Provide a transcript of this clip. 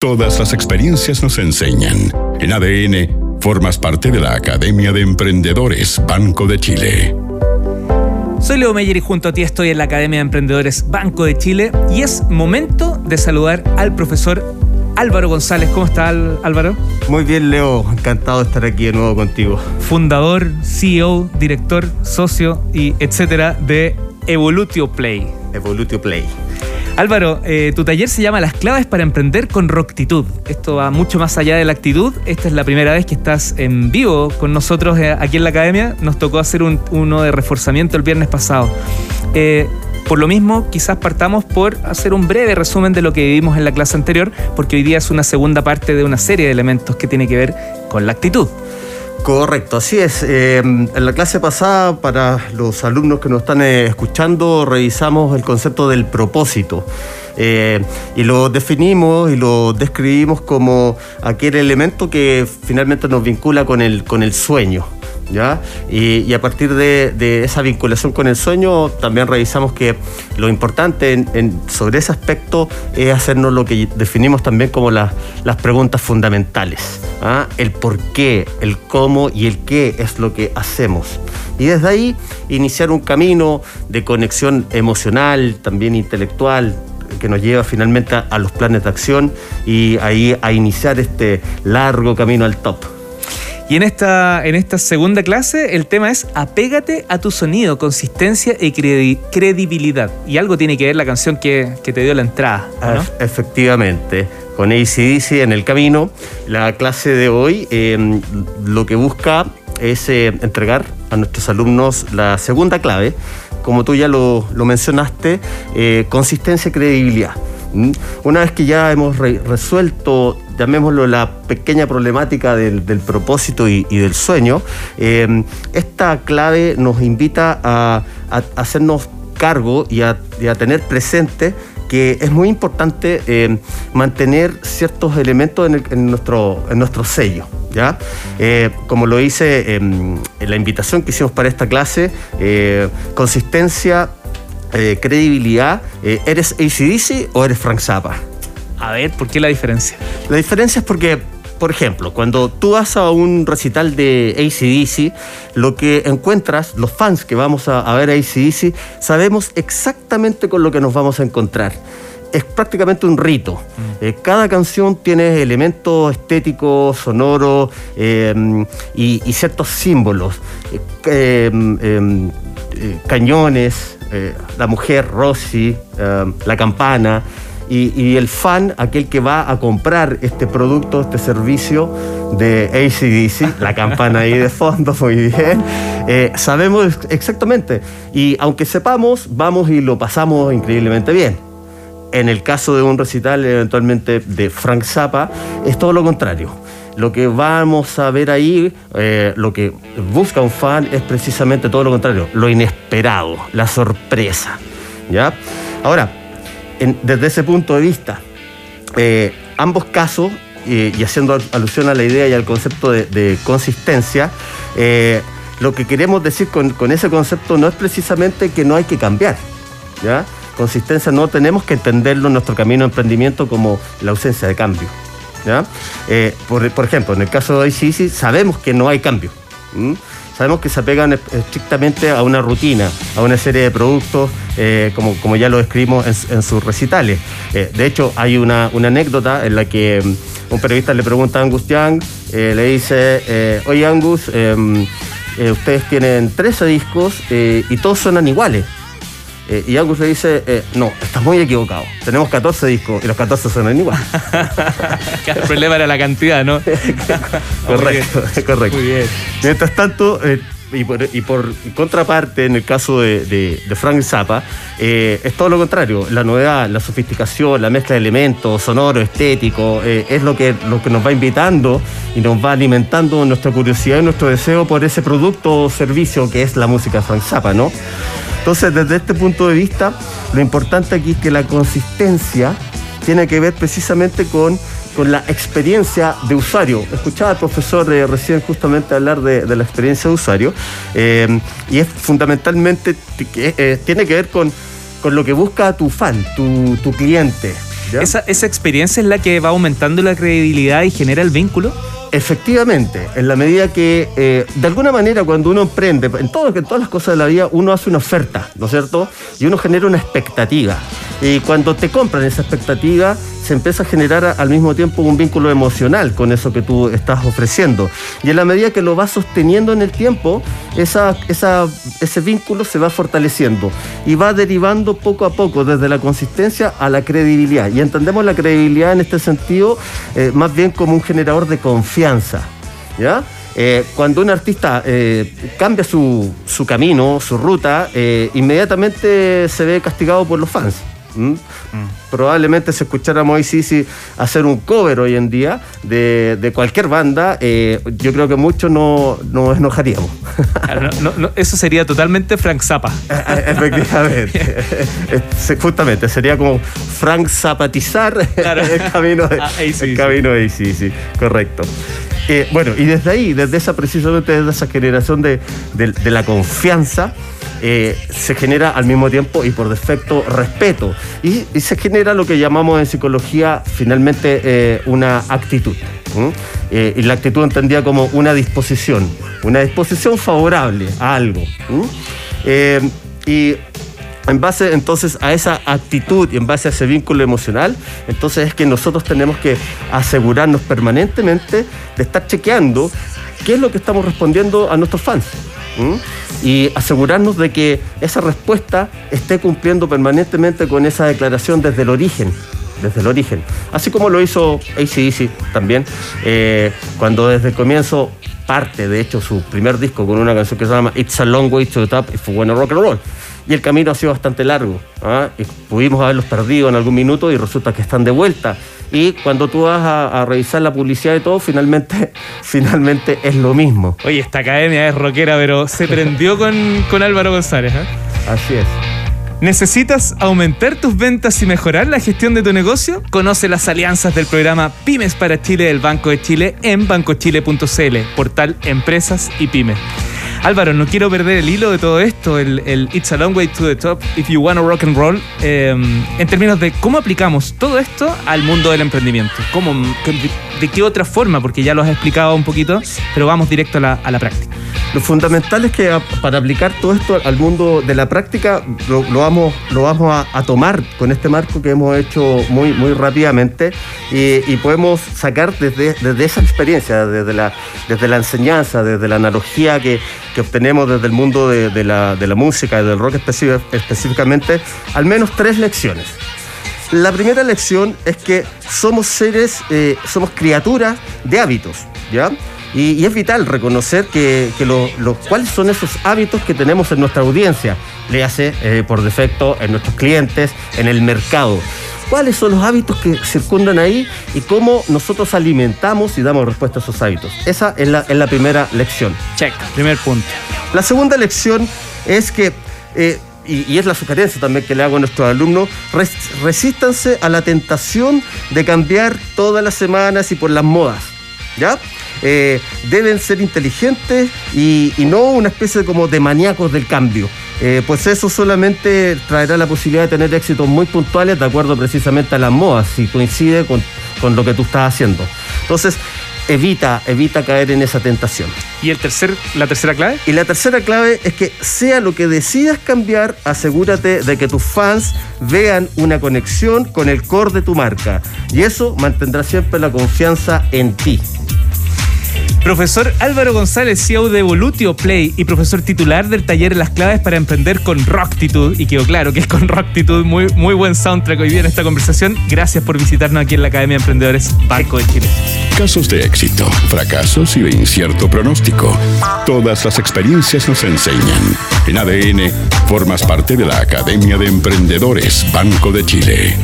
Todas las experiencias nos enseñan. En ADN, formas parte de la Academia de Emprendedores Banco de Chile. Soy Leo Meyer y junto a ti estoy en la Academia de Emprendedores Banco de Chile y es momento de saludar al profesor Álvaro González. ¿Cómo está Álvaro? Muy bien, Leo. Encantado de estar aquí de nuevo contigo. Fundador, CEO, director, socio y etcétera de Evolutio Play. Evolutio Play. Álvaro, eh, tu taller se llama Las claves para emprender con Roctitud. Esto va mucho más allá de la actitud. Esta es la primera vez que estás en vivo con nosotros eh, aquí en la academia. Nos tocó hacer uno de reforzamiento el viernes pasado. Eh, por lo mismo, quizás partamos por hacer un breve resumen de lo que vivimos en la clase anterior, porque hoy día es una segunda parte de una serie de elementos que tiene que ver con la actitud. Correcto, así es. en la clase pasada, para los alumnos que nos están escuchando, revisamos el concepto del propósito. Eh, y lo definimos y lo describimos como aquel elemento que finalmente nos vincula con el, con el sueño. Y, a partir de, esa vinculación con el sueño, también revisamos que lo importante sobre ese aspecto es hacernos lo que definimos también como las preguntas fundamentales. ¿ah? El por qué, el cómo y el qué es lo que hacemos. Y desde ahí iniciar un camino de conexión emocional, también intelectual, que nos lleva finalmente a, los planes de acción y ahí a iniciar este largo camino al top. Y en esta, en esta segunda clase el tema es apégate a tu sonido, consistencia y credibilidad. Y algo tiene que ver la canción que, te dio la entrada. Efectivamente, con ACDC en el camino. La clase de hoy em, lo que busca es eh, entregar a nuestros alumnos la segunda clave como tú ya lo, mencionaste, eh, consistencia y credibilidad. ¿Mm? Una vez que ya hemos resuelto, llamémoslo la pequeña problemática del, propósito y, del sueño, em, esta clave nos invita a, hacernos cargo y a, tener presente que es muy importante eh, mantener ciertos elementos en, nuestro, en nuestro sello. ¿ya? Eh, como lo hice en la invitación que hicimos para esta clase, eh, credibilidad, ¿eres ACDC o eres Frank Zappa? A ver, ¿por qué la diferencia? La diferencia es porque por ejemplo, cuando tú vas a un recital de ACDC, lo que encuentras, los fans que vamos a, ver ACDC, sabemos exactamente con lo que nos vamos a encontrar es prácticamente un rito. Mm. Eh, cada canción tiene elementos estéticos, sonoros em, y, ciertos símbolos. Eh, em, em, eh, la mujer Rosy, la campana y, el fan, aquel que va a comprar este producto, este servicio de ACDC, la campana ahí de fondo, muy bien, eh, sabemos exactamente. Y aunque sepamos, vamos y lo pasamos increíblemente bien. En el caso de un recital eventualmente de Frank Zappa, es todo lo contrario. Lo que vamos a ver ahí, eh, lo que busca un fan es precisamente todo lo contrario, lo inesperado, la sorpresa. ¿Ya? Ahora, desde ese punto de vista, eh, ambos casos, y haciendo alusión a la idea y al concepto de, consistencia, eh, lo que queremos decir con, ese concepto no es precisamente que no hay que cambiar. ¿ya? Consistencia no tenemos que entenderlo en nuestro camino de emprendimiento como la ausencia de cambio. ¿ya? Eh, por, ejemplo, en el caso de ICISI sabemos que no hay cambio sabemos que se apegan estrictamente a una rutina, a una serie de productos, eh, como, como ya lo escribimos en, sus recitales. Eh, de hecho, hay una, anécdota en la que mm, un periodista le pregunta a Angus Young, le dice, oye Angus, em, ustedes tienen 13 discos y todos suenan iguales. Eh, y Angus le dice, eh, no, estás muy equivocado. Tenemos 14 discos y los 14 suenan igual. el problema era la cantidad, ¿no? correcto, correcto. Muy bien. Mientras tanto, eh, y, por, contraparte, en el caso de, Frank Zappa, es todo lo contrario. La novedad, la sofisticación, la mezcla de elementos, sonoro, estético, es lo que, lo que nos va invitando y nos va alimentando nuestra curiosidad y nuestro deseo por ese producto o servicio que es la música de Frank Zappa, ¿no? Entonces, desde este punto de vista, lo importante aquí es que la consistencia tiene que ver precisamente con, con la experiencia de usuario. Escuchaba al profesor eh, recién justamente hablar de, la experiencia de usuario eh, y es fundamentalmente, eh, tiene que ver con, con, lo que busca tu fan, tu, cliente. Esa, esa experiencia es la que va aumentando la credibilidad y genera el vínculo. Efectivamente, en la medida que, eh, de alguna manera, cuando uno emprende, en, todo, en todas las cosas de la vida, uno hace una oferta, ¿no es cierto? Y uno genera una expectativa. Y cuando te compran esa expectativa, se empieza a generar al mismo tiempo un vínculo emocional con eso que tú estás ofreciendo. Y en la medida que lo vas sosteniendo en el tiempo, ese vínculo se va fortaleciendo y va derivando poco a poco desde la consistencia a la credibilidad. Y entendemos la credibilidad en este sentido eh, más bien como un generador de confianza. ¿Ya? Eh, cuando un artista eh, cambia su, camino, su ruta, inmediatamente se ve castigado por los fans. ¿Mm? Probablemente si escucháramos a ICC hacer un cover hoy en día de, cualquier banda, eh, yo creo que muchos no, nos enojaríamos. eso sería totalmente Frank Zappa. Eh, eh, efectivamente. Justamente, sería como Frank Zapatizar el camino de, ah, el camino de ICC, correcto. bueno, y desde ahí, desde esa precisamente desde esa generación de, de la confianza, eh, se genera al mismo tiempo y por defecto respeto. Y, se genera lo que llamamos en psicología finalmente eh, una actitud. Eh, y la actitud entendida como una disposición, una disposición favorable a algo. y en base entonces a esa actitud y en base a ese vínculo emocional, entonces es que nosotros tenemos que asegurarnos permanentemente de estar chequeando qué es lo que estamos respondiendo a nuestros fans y asegurarnos de que esa respuesta esté cumpliendo permanentemente con esa declaración desde el origen. Desde el origen. Así como lo hizo ACDC también, eh, cuando desde el comienzo parte, de hecho, su primer disco con una canción que se llama It's a Long Way to the Top if we wanna rock and roll. Y el camino ha sido bastante largo. ¿ah? Pudimos haberlos perdido en algún minuto y resulta que están de vuelta y cuando tú vas a, revisar la publicidad y todo, finalmente, finalmente es lo mismo. Oye, esta academia es rockera, pero se prendió con, Álvaro González. ¿eh? Así es. ¿Necesitas aumentar tus ventas y mejorar la gestión de tu negocio? Conoce las alianzas del programa Pymes para Chile del Banco de Chile en bancochile.cl, portal Empresas y Pymes. Álvaro, no quiero perder el hilo de todo esto, el, It's a Long Way to the Top, If You Wanna Rock and Roll, em, en términos de cómo aplicamos todo esto al mundo del emprendimiento. ¿Cómo, de, qué otra forma? Porque ya lo has explicado un poquito, pero vamos directo a la, práctica. Lo fundamental es que para aplicar todo esto al mundo de la práctica lo, vamos, lo vamos a, tomar con este marco que hemos hecho muy, muy rápidamente y, podemos sacar desde, desde, esa experiencia, desde la, desde la enseñanza, desde la analogía que, que obtenemos desde el mundo de, la, música y del rock específicamente, al menos tres lecciones. La primera lección es que somos seres, eh, somos criaturas de hábitos, ¿ya? Y, es vital reconocer que, los cuáles son esos hábitos que tenemos en nuestra audiencia, le hace eh, por defecto en nuestros clientes, en el mercado cuáles son los hábitos que circundan ahí y cómo nosotros alimentamos y damos respuesta a esos hábitos. Esa es la, la primera lección. Check, primer punto. La segunda lección es que, eh, y, es la sugerencia también que le hago a nuestros alumnos, resístanse a la tentación de cambiar todas las semanas y por las modas. ¿Ya? Eh, deben ser inteligentes y, no una especie como de maníacos del cambio. Eh, pues eso solamente traerá la posibilidad de tener éxitos muy puntuales de acuerdo precisamente a las modas, si coincide con, con lo que tú estás haciendo. Entonces, evita, evita caer en esa tentación. ¿Y el tercer, la tercera clave? Y la tercera clave es que sea lo que decidas cambiar, asegúrate de que tus fans vean una conexión con el core de tu marca. Y eso mantendrá siempre la confianza en ti. Profesor Álvaro González, CEO de Volutio Play y profesor titular del taller Las claves para emprender con Rocktitude. Y quedó claro que es con Rocktitude. Muy, muy buen soundtrack hoy día en esta conversación. Gracias por visitarnos aquí en la Academia de Emprendedores Banco de Chile. Casos de éxito, fracasos y de incierto pronóstico. Todas las experiencias nos enseñan. En ADN, formas parte de la Academia de Emprendedores Banco de Chile.